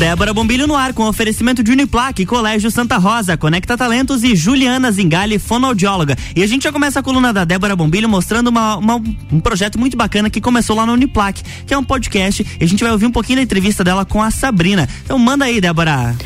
Débora Bombilho no ar com oferecimento de Uniplaque, Colégio Santa Rosa, Conecta Talentos e Juliana Zingali, fonoaudióloga. E a gente já começa a coluna da Débora Bombilho mostrando uma, uma, um projeto muito bacana que começou lá no Uniplaque, que é um podcast e a gente vai ouvir um pouquinho da entrevista dela com a Sabrina. Então manda aí, Débora.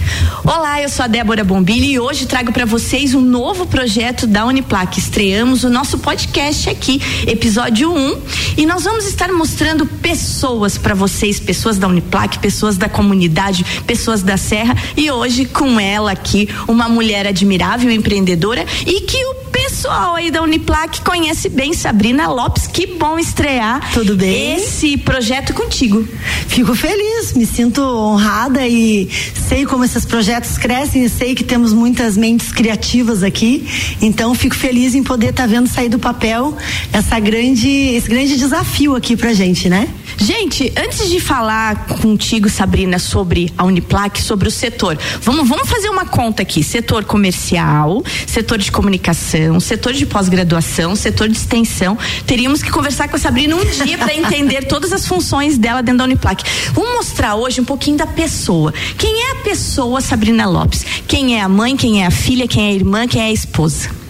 Olá, eu sou a Débora Bombilho e hoje trago para vocês um novo projeto da Uniplaque. Estreamos o nosso podcast aqui, episódio 1, e nós vamos estar mostrando pessoas para vocês, pessoas da Uniplaque, pessoas da comunidade pessoas da Serra e hoje com ela aqui, uma mulher admirável, empreendedora e que o pessoal aí da Uniplac conhece bem Sabrina Lopes. Que bom estrear. Tudo bem? Esse projeto contigo. Fico feliz, me sinto honrada e sei como esses projetos crescem e sei que temos muitas mentes criativas aqui. Então fico feliz em poder estar tá vendo sair do papel essa grande, esse grande desafio aqui pra gente, né? Gente, antes de falar contigo, Sabrina, sobre a Uniplac, sobre o setor, vamos, vamos fazer uma conta aqui: setor comercial, setor de comunicação, setor de pós-graduação, setor de extensão. Teríamos que conversar com a Sabrina um dia para entender todas as funções dela dentro da Uniplac. Vamos mostrar hoje um pouquinho da pessoa. Quem é a pessoa Sabrina Lopes? Quem é a mãe, quem é a filha, quem é a irmã, quem é a esposa?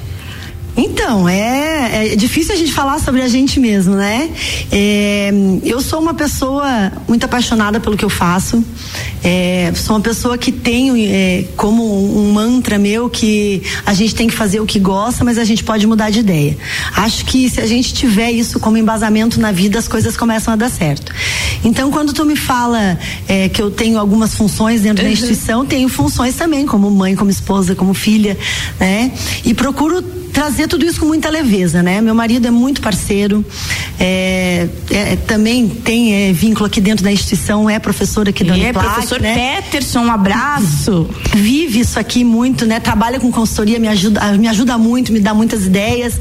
Então, é, é, difícil a gente falar sobre a gente mesmo, né? É, eu sou uma pessoa muito apaixonada pelo que eu faço. É, sou uma pessoa que tenho é, como um mantra meu que a gente tem que fazer o que gosta, mas a gente pode mudar de ideia. Acho que se a gente tiver isso como embasamento na vida, as coisas começam a dar certo. Então, quando tu me fala é, que eu tenho algumas funções dentro uhum. da instituição, tenho funções também, como mãe, como esposa, como filha, né? E procuro trazer tudo isso com muita leveza, né? Meu marido é muito parceiro, é, é, também tem é, vínculo aqui dentro da instituição, é professor aqui da É, professor né? Peterson, um abraço. Vive isso aqui muito, né? Trabalha com consultoria, me ajuda, me ajuda muito, me dá muitas ideias.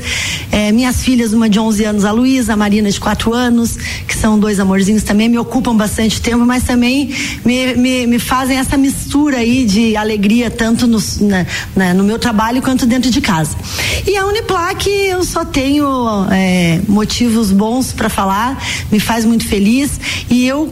É, minhas filhas, uma de 11 anos, a Luísa, a Marina de 4 anos, que são dois amorzinhos também, me ocupam bastante tempo, mas também me, me, me fazem essa mistura aí de alegria, tanto no, na, na, no meu trabalho quanto dentro de casa. E a Uniplac eu só tenho é, motivos bons para falar, me faz muito feliz. E eu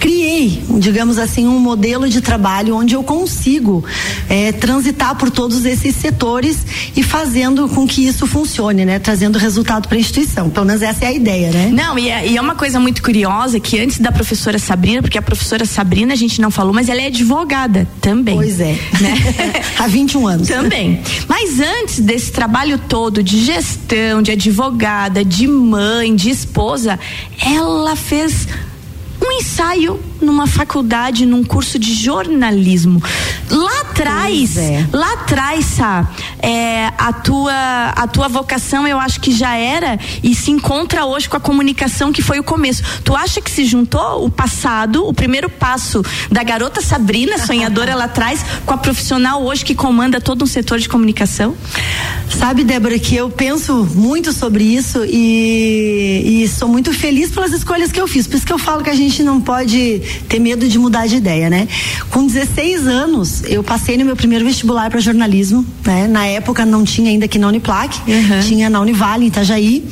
criei, digamos assim, um modelo de trabalho onde eu consigo é, transitar por todos esses setores e fazendo com que isso funcione, né? Trazendo resultado para a instituição. Pelo menos essa é a ideia, né? Não, e é, e é, uma coisa muito curiosa que antes da professora Sabrina, porque a professora Sabrina a gente não falou, mas ela é advogada também. Pois é. Né? Há 21 anos. Também. Mas antes desse trabalho todo de gestão, de advogada, de mãe, de esposa, ela fez um ensaio numa faculdade, num curso de jornalismo. Lá atrás, é. lá atrás, Sá, é, a, tua, a tua vocação eu acho que já era e se encontra hoje com a comunicação que foi o começo. Tu acha que se juntou o passado, o primeiro passo da garota Sabrina, sonhadora lá atrás, com a profissional hoje que comanda todo um setor de comunicação? Sabe, Débora, que eu penso muito sobre isso e, e sou muito feliz pelas escolhas que eu fiz. Por isso que eu falo que a gente não pode ter medo de mudar de ideia, né? Com 16 anos, eu passei no meu primeiro vestibular para jornalismo, né? Na época não tinha ainda aqui na Uniplac, uhum. tinha na Univale, em Itajaí.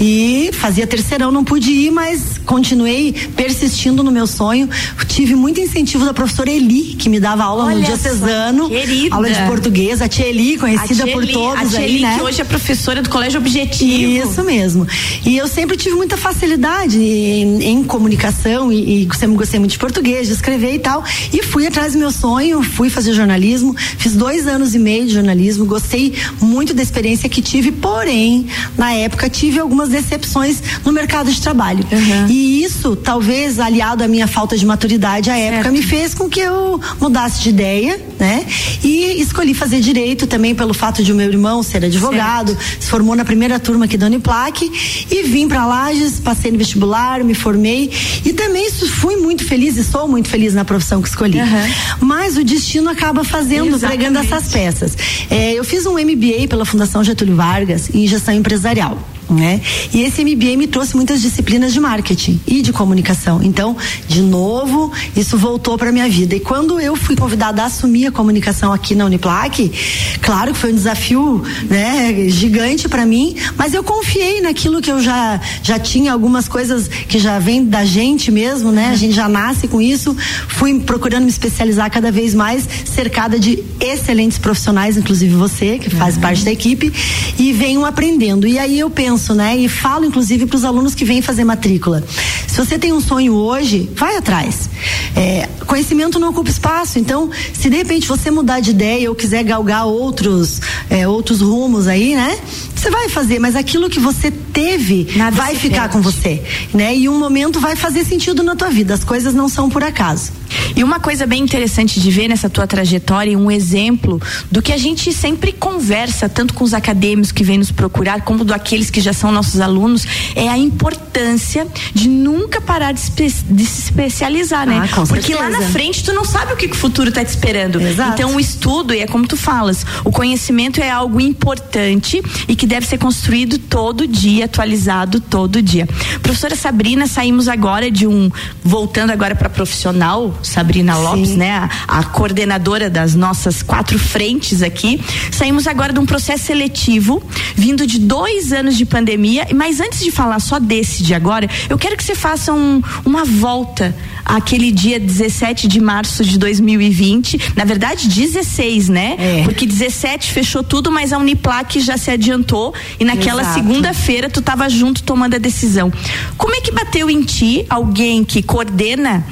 E fazia terceirão, não pude ir, mas continuei persistindo no meu sonho. Tive muito incentivo da professora Eli, que me dava aula Olha no diocesano, só, aula de português, a tia Eli, conhecida tia por Eli, todos a tia aí, Eli, né? que hoje é professora do Colégio Objetivo. Isso mesmo. E eu sempre tive muita facilidade em, em comunicação e, e sempre gostei muito de português, de escrever e tal. E fui atrás do meu sonho, fui fazer jornalismo, fiz dois anos e meio de jornalismo, gostei muito da experiência que tive, porém, na época tive algumas decepções no mercado de trabalho. Uhum. E isso, talvez aliado à minha falta de maturidade à época, certo. me fez com que eu mudasse de ideia, né? E escolhi fazer direito também pelo fato de o meu irmão ser advogado, certo. se formou na primeira turma aqui da Uniplac e vim para Lages, passei no vestibular, me formei e também fui muito feliz e sou muito feliz na profissão que escolhi. Uhum. Mas o destino acaba fazendo, Exatamente. pregando essas peças. É, eu fiz um MBA pela Fundação Getúlio Vargas em gestão empresarial. Né? E esse MBA me trouxe muitas disciplinas de marketing e de comunicação. Então, de novo, isso voltou para minha vida. E quando eu fui convidada a assumir a comunicação aqui na Uniplac, claro que foi um desafio, né, gigante para mim, mas eu confiei naquilo que eu já já tinha algumas coisas que já vem da gente mesmo, né? A gente já nasce com isso. Fui procurando me especializar cada vez mais, cercada de excelentes profissionais, inclusive você, que faz uhum. parte da equipe, e venho aprendendo. E aí eu penso penso, né? E falo, inclusive, para os alunos que vêm fazer matrícula. Se você tem um sonho hoje, vai atrás. É, conhecimento não ocupa espaço. Então, se de repente você mudar de ideia ou quiser galgar outros, é, outros rumos aí, né? Você vai fazer, mas aquilo que você teve Nada vai ficar perde. com você, né? E um momento vai fazer sentido na tua vida. As coisas não são por acaso. E uma coisa bem interessante de ver nessa tua trajetória, um exemplo do que a gente sempre conversa, tanto com os acadêmicos que vêm nos procurar, como do aqueles que já são nossos alunos, é a importância de nunca parar de, de se especializar, né? Ah, Porque lá na frente tu não sabe o que, que o futuro está te esperando. Exato. Então o estudo, e é como tu falas, o conhecimento é algo importante e que deve ser construído todo dia, atualizado todo dia. Professora Sabrina, saímos agora de um, voltando agora para profissional, Sabrina Lopes, Sim. né? A, a coordenadora das nossas quatro frentes aqui. Saímos agora de um processo seletivo, vindo de dois anos de pandemia, mas antes de falar só desse de agora, eu quero que você faça um, uma volta àquele dia 17 de março de 2020. Na verdade, 16, né? É. Porque 17 fechou tudo, mas a Uniplac já se adiantou e naquela segunda-feira tu estava junto tomando a decisão. Como é que bateu em ti alguém que coordena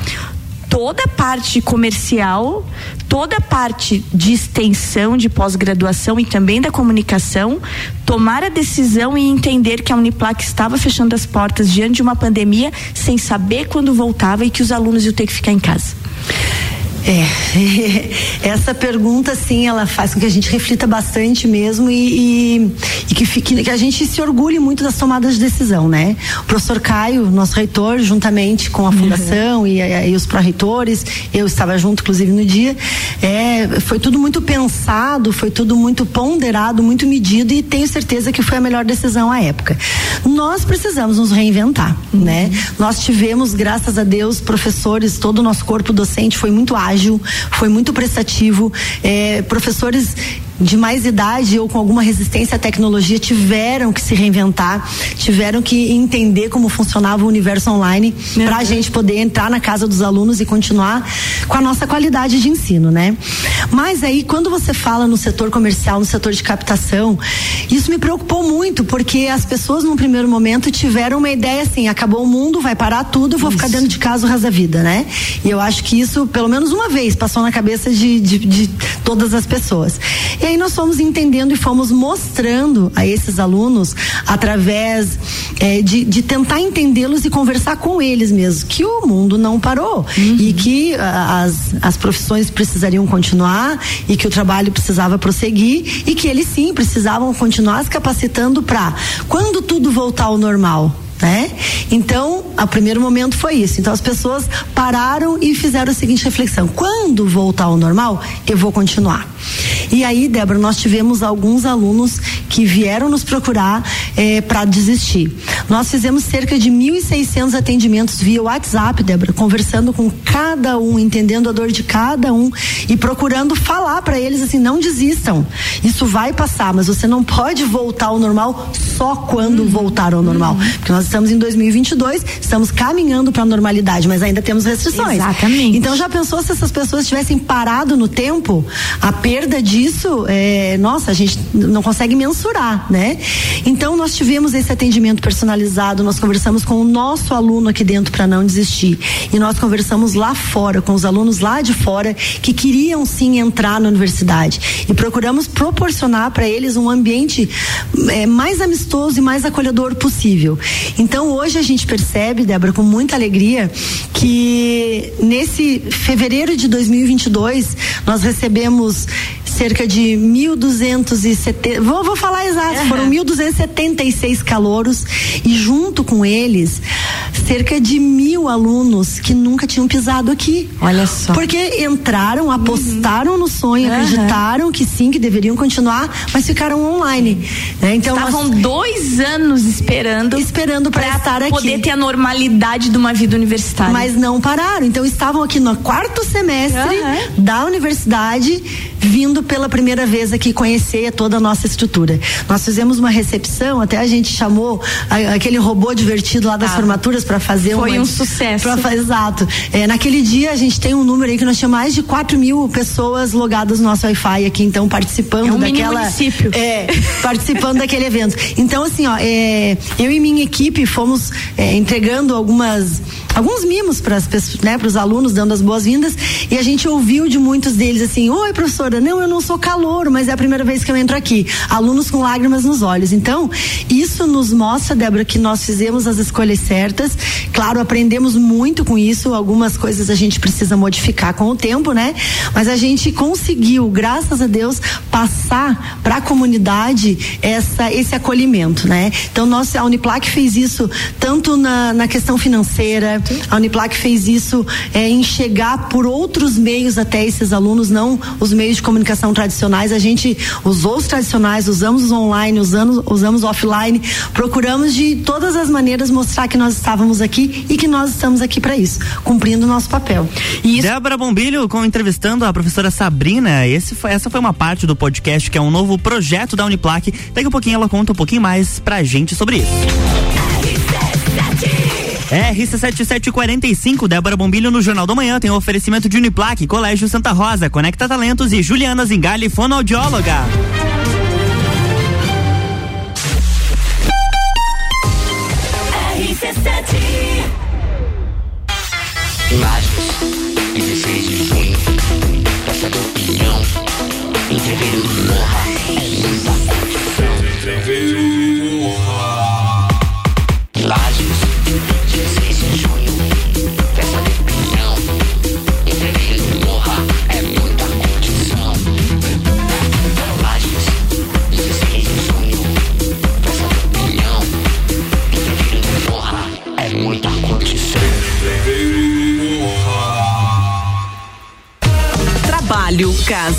toda a parte comercial, toda a parte de extensão, de pós-graduação e também da comunicação, tomar a decisão e entender que a Uniplac estava fechando as portas diante de uma pandemia sem saber quando voltava e que os alunos iam ter que ficar em casa? É, essa pergunta, sim, ela faz com que a gente reflita bastante mesmo e, e, e que, fique, que a gente se orgulhe muito das tomadas de decisão, né? O professor Caio, nosso reitor, juntamente com a fundação uhum. e, e, os pró-reitores, eu estava junto, inclusive, no dia, é, foi tudo muito pensado, foi tudo muito ponderado, muito medido e tenho certeza que foi a melhor decisão à época. Nós precisamos nos reinventar, uhum. né? Nós tivemos, graças a Deus, professores, todo o nosso corpo docente foi muito ágil ágil, foi muito prestativo. É, professores de mais idade ou com alguma resistência à tecnologia tiveram que se reinventar, tiveram que entender como funcionava o universo online para a gente poder entrar na casa dos alunos e continuar com a nossa qualidade de ensino, né? Mas aí quando você fala no setor comercial, no setor de captação, isso me preocupou muito porque as pessoas num primeiro momento tiveram uma ideia assim, acabou o mundo, vai parar tudo, vou isso. ficar dentro de casa o resto da vida, né? E eu acho que isso pelo menos uma vez passou na cabeça de, de, de todas as pessoas. E aí nós fomos entendendo e fomos mostrando a esses alunos, através é, de, de tentar entendê-los e conversar com eles mesmo, que o mundo não parou uhum. e que as, as profissões precisariam continuar e que o trabalho precisava prosseguir e que eles sim precisavam continuar se capacitando para, quando tudo voltar ao normal, né? Então, o primeiro momento foi isso. Então, as pessoas pararam e fizeram a seguinte reflexão: quando voltar ao normal, eu vou continuar. E aí, Débora, nós tivemos alguns alunos que vieram nos procurar eh, para desistir. Nós fizemos cerca de 1.600 atendimentos via WhatsApp, Débora, conversando com cada um, entendendo a dor de cada um e procurando falar para eles assim: não desistam. Isso vai passar, mas você não pode voltar ao normal só quando uhum. voltar ao normal. Porque nós estamos em 2022, estamos caminhando para a normalidade, mas ainda temos restrições. Exatamente. Então já pensou se essas pessoas tivessem parado no tempo? A perda disso, é, nossa, a gente não consegue mensurar, né? Então nós tivemos esse atendimento personalizado, nós conversamos com o nosso aluno aqui dentro para não desistir e nós conversamos lá fora com os alunos lá de fora que queriam sim entrar na universidade e procuramos proporcionar para eles um ambiente é, mais amistoso e mais acolhedor possível. Então hoje a gente percebe, Débora, com muita alegria, que nesse fevereiro de 2022 nós recebemos cerca de 1.270, vou, vou falar exato, uhum. foram 1.276 calouros e junto com eles cerca de mil alunos que nunca tinham pisado aqui. Olha só. Porque entraram, apostaram uhum. no sonho, uhum. acreditaram que sim, que deveriam continuar, mas ficaram online. Né? Então estavam nós... dois anos esperando, esperando para estar aqui, poder ter a normalidade de uma vida universitária. Mas não pararam. Então estavam aqui no quarto semestre uhum. da universidade, vindo pela primeira vez aqui conhecer toda a nossa estrutura. Nós fizemos uma recepção, até a gente chamou a, aquele robô divertido lá das ah, formaturas para fazer Foi uma, um sucesso. Pra, exato. É, naquele dia a gente tem um número aí que nós tínhamos mais de 4 mil pessoas logadas no nosso Wi-Fi aqui, então participando é um daquela. Município. É, participando daquele evento. Então, assim, ó, é, eu e minha equipe fomos é, entregando algumas alguns mimos para né, os alunos, dando as boas-vindas, e a gente ouviu de muitos deles assim: Oi, professora, não, eu não sou calor, mas é a primeira vez que eu entro aqui. Alunos com lágrimas nos olhos. Então, isso nos mostra, Débora, que nós fizemos as escolhas certas. Claro, aprendemos muito com isso, algumas coisas a gente precisa modificar com o tempo, né? Mas a gente conseguiu, graças a Deus, passar para a comunidade essa, esse acolhimento, né? Então, nós, a Uniplac fez isso tanto na, na questão financeira, a Uniplac fez isso é, em chegar por outros meios até esses alunos, não os meios de comunicação tradicionais. A gente usou os tradicionais, usamos os online, usamos, usamos offline, procuramos de todas as maneiras mostrar que nós estávamos aqui e que nós estamos aqui para isso, cumprindo o nosso papel. E isso... Débora Bombilho, com, entrevistando a professora Sabrina, esse foi, essa foi uma parte do podcast que é um novo projeto da Uniplac. Daqui a pouquinho ela conta um pouquinho mais pra gente sobre isso. RC7745, Débora Bombilho no Jornal do Manhã tem um oferecimento de Uniplaque, Colégio Santa Rosa, Conecta Talentos e Juliana Zingali, fonoaudióloga. RC7 Imagens, 16 de junho, da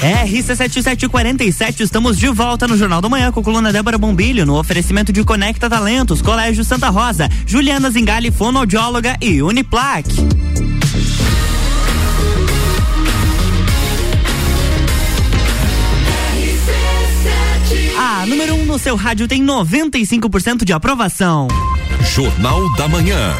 RC7747, estamos de volta no Jornal da Manhã com a coluna Débora Bombilho, no oferecimento de Conecta Talentos, Colégio Santa Rosa, Juliana Zingali, fonoaudióloga e Uniplac. A número 1 um no seu rádio tem 95% de aprovação. Jornal da Manhã.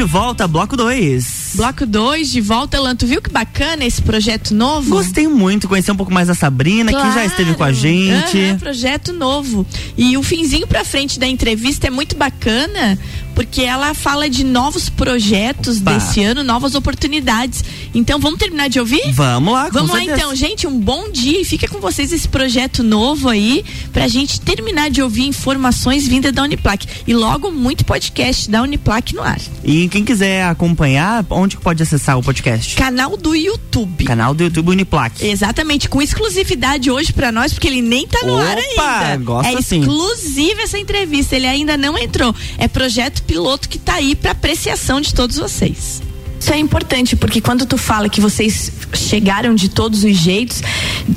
De volta, bloco 2. Bloco 2, de volta, Elan. Tu viu que bacana esse projeto novo? Gostei muito, conhecer um pouco mais a Sabrina, claro. que já esteve com a gente. Uhum, projeto novo. E o finzinho pra frente da entrevista é muito bacana, porque ela fala de novos projetos Opa. desse ano, novas oportunidades. Então vamos terminar de ouvir? Vamos lá, Vamos lá certeza. então, gente, um bom dia e fica com vocês esse projeto novo aí pra gente terminar de ouvir informações vindas da Uniplac e logo muito podcast da Uniplac no ar. E quem quiser acompanhar, onde que pode acessar o podcast? Canal do YouTube. Canal do YouTube Uniplac. Exatamente, com exclusividade hoje pra nós, porque ele nem tá no ar Opa, ainda. gosto é exclusiva essa entrevista, ele ainda não entrou. É projeto piloto que tá aí pra apreciação de todos vocês. Isso é importante, porque quando tu fala que vocês chegaram de todos os jeitos,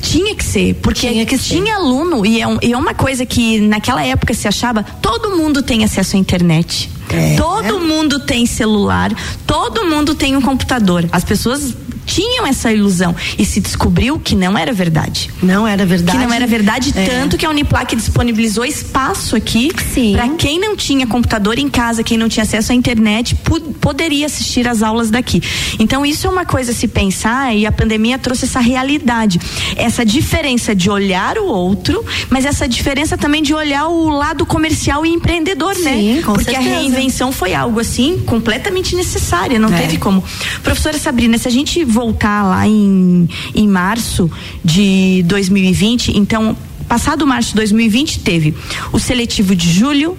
tinha que ser, porque Tinha que ser. tinha aluno, e é, um- e é uma coisa que naquela época se achava, todo mundo tem acesso à internet. É. Todo mundo tem celular, todo mundo tem um computador. As pessoas tinham essa ilusão e se descobriu que não era verdade. Não era verdade. Que não era verdade, É. tanto que a Uniplac disponibilizou espaço aqui para quem não tinha computador em casa, quem não tinha acesso à internet, poderia assistir às aulas daqui. Então, isso é uma coisa a se pensar e a pandemia trouxe essa realidade. Essa diferença de olhar o outro, mas essa diferença também de olhar o lado comercial e empreendedor, né? Sim, com Porque a certeza. reinvenção foi algo assim completamente necessária, não É. teve como. Professora Sabrina, se a gente voltar lá em, em março de 2020, então, passado março de 2020, teve o seletivo de julho,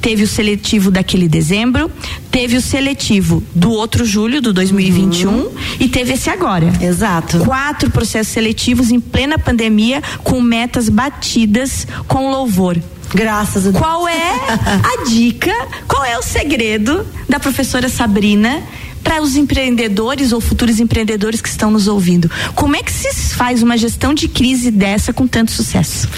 teve o seletivo daquele dezembro, teve o seletivo do outro julho, do 2021, e teve esse agora. Exato. Quatro processos seletivos em plena pandemia, com metas batidas com louvor. Graças a Deus. Qual é a dica, qual é o segredo da professora Sabrina para os empreendedores ou futuros empreendedores que estão nos ouvindo? Como é que se faz uma gestão de crise dessa com tanto sucesso?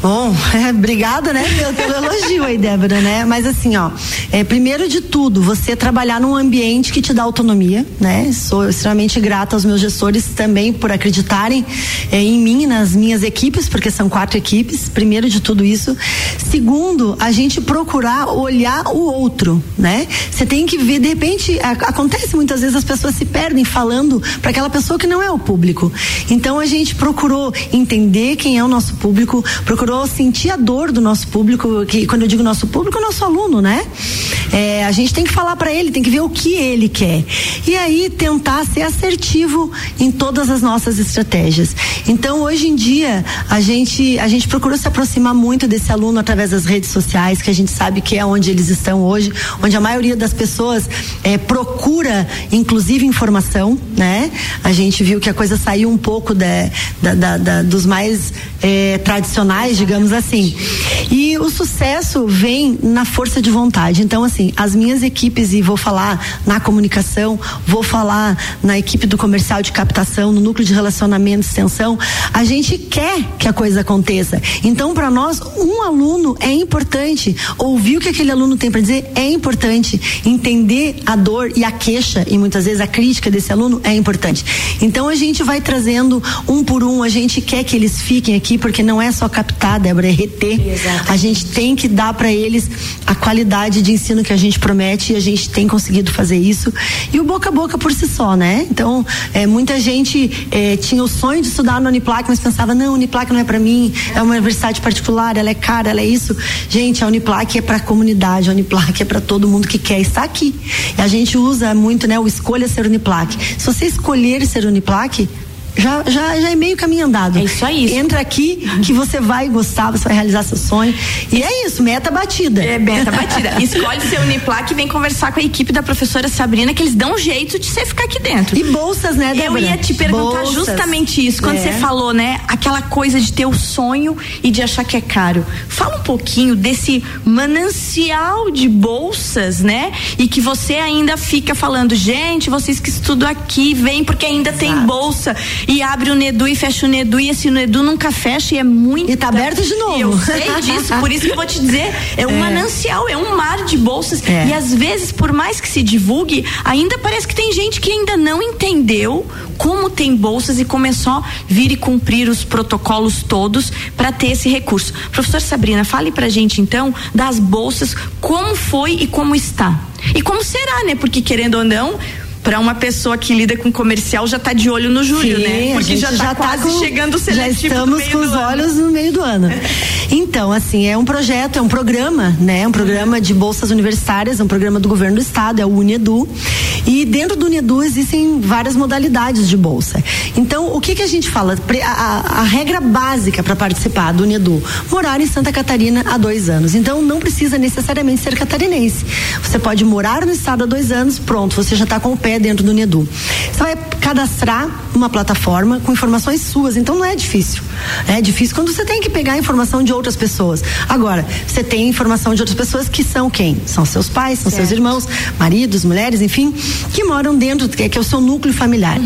Bom, é, obrigada, né, pelo, pelo elogio aí, Débora, né? Mas assim, ó, é, primeiro de tudo, você trabalhar num ambiente que te dá autonomia, né? Sou extremamente grata aos meus gestores também por acreditarem é, em mim, nas minhas equipes, porque são quatro equipes. Primeiro de tudo isso. Segundo, a gente procurar olhar o outro, né? Você tem que ver, de repente, a- acontece muitas vezes as pessoas se perdem falando para aquela pessoa que não é o público. Então a gente procurou entender quem é o nosso público, procurou sentir a dor do nosso público, que quando eu digo nosso público, é o nosso aluno, né? É, a gente tem que falar para ele, tem que ver o que ele quer. E aí tentar ser assertivo em todas as nossas estratégias. Então, hoje em dia, a gente, a gente procurou se aproximar muito desse aluno através das redes sociais, que a gente sabe que é onde eles estão hoje, onde a maioria das pessoas é, procura, inclusive, informação, né? A gente viu que a coisa saiu um pouco da, da- da- dos mais é, tradicionais, digamos assim. E o sucesso vem na força de vontade. Então, assim, as minhas equipes, e vou falar na comunicação, vou falar na equipe do comercial de captação, no núcleo de relacionamento e extensão, a gente quer que a coisa aconteça. Então, para nós, um aluno é importante. Ouvir o que aquele aluno tem para dizer é importante. Entender a dor e a queixa, e muitas vezes a crítica desse aluno é importante. Então, a gente vai trazendo um por um, a gente quer que eles fiquem aqui, porque não é só captar, Débora, é reter. A gente tem que dar para eles a qualidade de ensino que a gente promete e a gente tem conseguido fazer isso. E o boca a boca por si só, né? Então, é, muita gente é, tinha o sonho de estudar no Uniplac, mas pensava, não, Uniplac não é para mim, é uma universidade particular, ela é cara, ela é isso. Gente, a Uniplac é para a comunidade, a Uniplac é para todo mundo que quer estar aqui. E a gente usa muito, né, o escolha ser Uniplac. Se você escolher ser Uniplac, já, já, já é meio caminho andado. É isso aí. Entra aqui que você vai gostar, você vai realizar seu sonho. E é isso, meta batida. É meta batida. Escolhe seu Uniplac e vem conversar com a equipe da professora Sabrina, que eles dão um jeito de você ficar aqui dentro. E bolsas, né, Eu Débora? ia te perguntar Bolsas. justamente isso. Quando É. você falou, né? Aquela coisa de ter o sonho e de achar que é caro. Fala um pouquinho desse manancial de bolsas, né? E que você ainda fica falando, gente, vocês que estudam aqui, vem porque ainda tem bolsa. E abre o Nedu e fecha o Nedu e esse Nedu nunca fecha e é muito. E tá aberto de novo. Eu sei disso, por isso que eu vou te dizer, é um manancial, é um mar de bolsas. É. E às vezes, por mais que se divulgue, ainda parece que tem gente que ainda não entendeu como tem bolsas e começou a vir e cumprir os protocolos todos para ter esse recurso. Professor Sabrina, fale pra gente então das bolsas, como foi e como está. E como será, né? Porque querendo ou não, para uma pessoa que lida com comercial já tá de olho no Júlio, Sim, né? Porque já tá quase com- chegando o Já seletivo estamos com os ano. olhos no meio do ano. Então, assim, é um projeto, é um programa, né? Um programa de bolsas universitárias, é um programa do governo do estado, é o Unedu. E dentro do Unedu existem várias modalidades de bolsa. Então, o que que a gente fala? A, a- a regra básica para participar do Unedu, morar em Santa Catarina há dois anos. Então, não precisa necessariamente ser catarinense. Você pode morar no estado há dois anos, pronto, você já está com o pé dentro do Unedu. Você vai cadastrar uma plataforma com informações suas, então não é difícil. É difícil quando você tem que pegar a informação de outras pessoas. Agora, você tem informação de outras pessoas que são quem? São seus pais, são seus irmãos, maridos, mulheres, enfim, que moram dentro, que é, que é o seu núcleo familiar.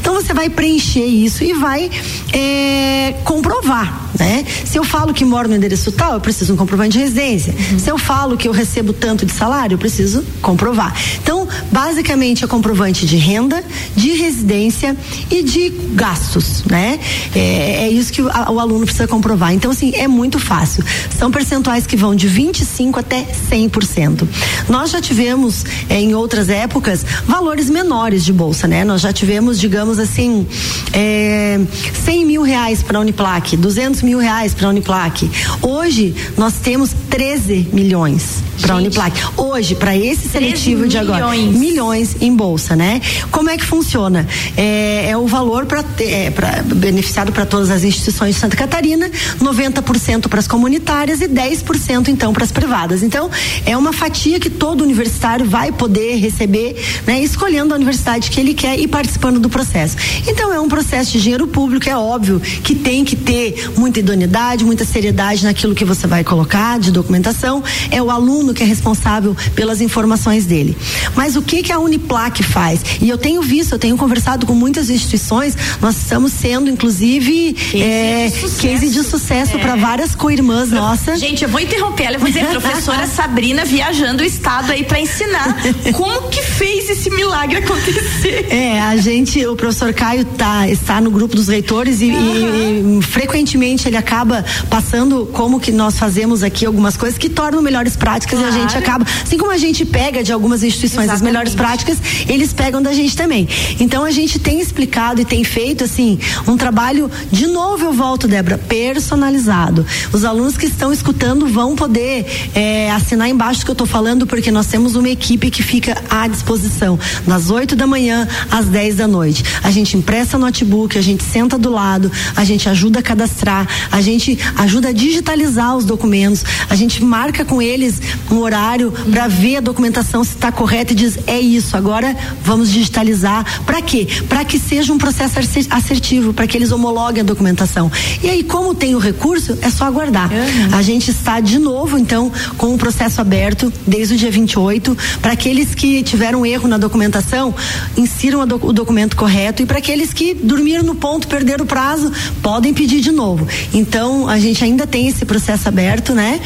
Então você vai preencher isso e vai é, comprovar, né? Se eu falo que moro no endereço tal, eu preciso um comprovante de residência. Se eu falo que eu recebo tanto de salário, eu preciso comprovar. Então, basicamente, é comprovante de renda, de residência e de gastos, né? É, é isso que o, a- o aluno precisa comprovar. Então, assim, é muito fácil. São percentuais que vão de 25 até 100%. Nós já tivemos, eh, em outras épocas, valores menores de bolsa, né? Nós já tivemos, digamos assim, eh, 100 mil reais para a Uniplac, 200 mil reais para a Uniplac. Hoje, nós temos 13 milhões para a Uniplac. Hoje, para esse seletivo de agora, milhões em bolsa, né? Como é que funciona? É, é o valor para é, beneficiado para todas as instituições de Santa Catarina, 90% para as comunitárias e 10% então para as privadas. Então, é uma fatia que todo universitário vai poder receber, né, escolhendo a universidade que ele quer e participando do processo. Então, é um processo de dinheiro público, é óbvio que tem que ter muita idoneidade, muita seriedade naquilo que você vai colocar de documentação. É o aluno que é responsável pelas informações dele. Mas o que que a Uniplac faz? E eu tenho visto, eu tenho conversado com muitas instituições, nós estamos sendo, inclusive, é, de sucesso. case de sucesso É. para várias co-irmãs nossas. Gente, eu vou interromper ela, eu vou dizer, professora Sabrina viajando o estado aí para ensinar como que fez esse milagre acontecer. É, a gente, o professor Caio tá, está no grupo dos reitores e, e- e frequentemente ele acaba passando como que nós fazemos aqui algumas coisas que tornam melhores práticas e a gente Claro. acaba, assim como a gente pega de algumas instituições as Exatamente. melhores práticas, eles pegam da gente também. Então a gente tem explicado e tem feito assim um trabalho, de novo eu volto, Débora, personalizado. Os alunos que estão escutando vão poder é, assinar embaixo que eu estou falando, porque nós temos uma equipe que fica à disposição das 8 da manhã às 10 da noite. A gente empresta notebook, a gente senta do lado, a gente ajuda a cadastrar, a gente ajuda a digitalizar os documentos, a gente marca com eles um horário para ver a documentação se está correta e diz é isso, agora vamos digitalizar. Para quê? Para que seja um processo asser- assertivo, para que eles homologuem a documentação. E aí, como tem o recurso, é só aguardar. A gente está de novo, então, com o processo aberto desde o dia 28, para aqueles que tiveram erro na documentação, insiram doc- o documento correto e para aqueles que dormiram no ponto, perderam o prazo, podem pedir de novo. Então, a gente ainda tem esse processo aberto, né?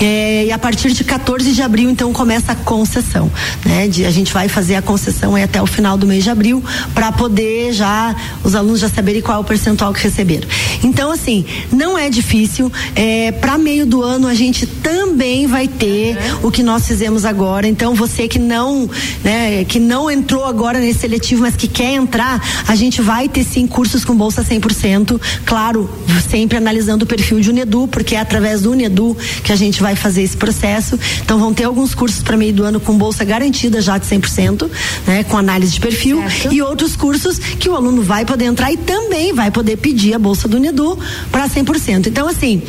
É, e a partir de 14 de abril, então, começa a concessão, né? De, a gente vai fazer a concessão aí até o final do mês de abril para poder já os alunos já saberem qual é o percentual que receberam. Então, assim, não é difícil. É, para meio do ano a gente também vai ter o que nós fizemos agora. Então, você que não, né, que não entrou agora nesse seletivo, mas que quer entrar, a gente vai ter sim cursos com bolsa 100%. Claro, sempre analisando o perfil de Unedu, porque é através do Unedu que a gente vai fazer esse processo. Então, vão ter alguns cursos para meio do ano com bolsa garantida já de 100%, né, com análise de perfil Certo. e outros cursos que o aluno vai poder entrar e também vai poder pedir a bolsa do Unedu para 100%. Então, assim,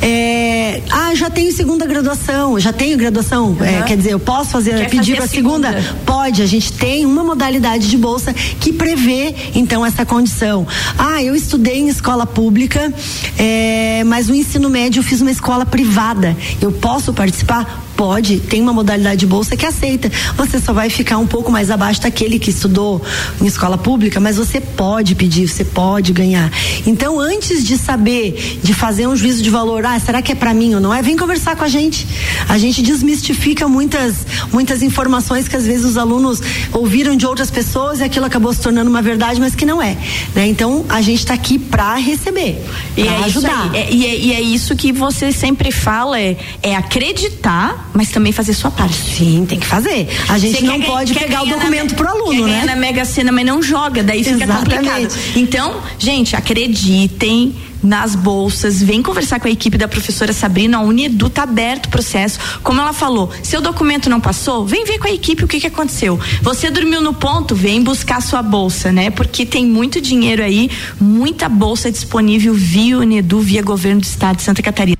é, ah, já tenho segunda graduação, já tenho graduação, é, quer dizer, eu posso fazer Quer pedir para a segunda? segunda? Pode, a gente tem uma modalidade de bolsa que prevê, então, essa condição. Ah, eu estudei em escola pública, é, mas o ensino médio eu fiz uma escola privada. Eu posso participar? Pode, tem uma modalidade de bolsa que aceita. Você só vai ficar um pouco mais abaixo daquele que estudou em escola pública, mas você pode pedir, você pode ganhar. Então, antes de saber, de fazer um juízo de valor, ah, será que é para mim ou não é? Vem conversar com a gente. A gente desmistifica muitas, muitas informações que às vezes os alunos ouviram de outras pessoas e aquilo acabou se tornando uma verdade, mas que não é. Né? Então a gente está aqui para receber, E para é, ajudar. É- e, é, e é isso que você sempre fala, é, é acreditar, mas também fazer sua parte. Sim, tem que fazer. A gente Você não quer pode quer pegar o na documento me- pro aluno, né? na Mega Sena, mas não joga, daí fica Exatamente. complicado. Então, gente, acreditem nas bolsas, vem conversar com a equipe da professora Sabrina, a Unedu tá aberto o processo. Como ela falou, seu documento não passou, vem ver com a equipe o que que aconteceu. Você dormiu no ponto, vem buscar sua bolsa, né? Porque tem muito dinheiro aí, muita bolsa disponível via Unedu, via governo do estado de Santa Catarina.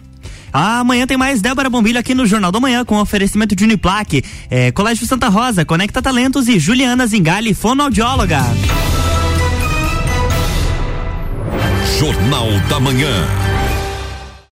Amanhã tem mais Débora Bombilho aqui no Jornal da Manhã com oferecimento de Uniplaque, é, Colégio Santa Rosa, Conecta Talentos e Juliana Zingali, fonoaudióloga. Jornal da Manhã.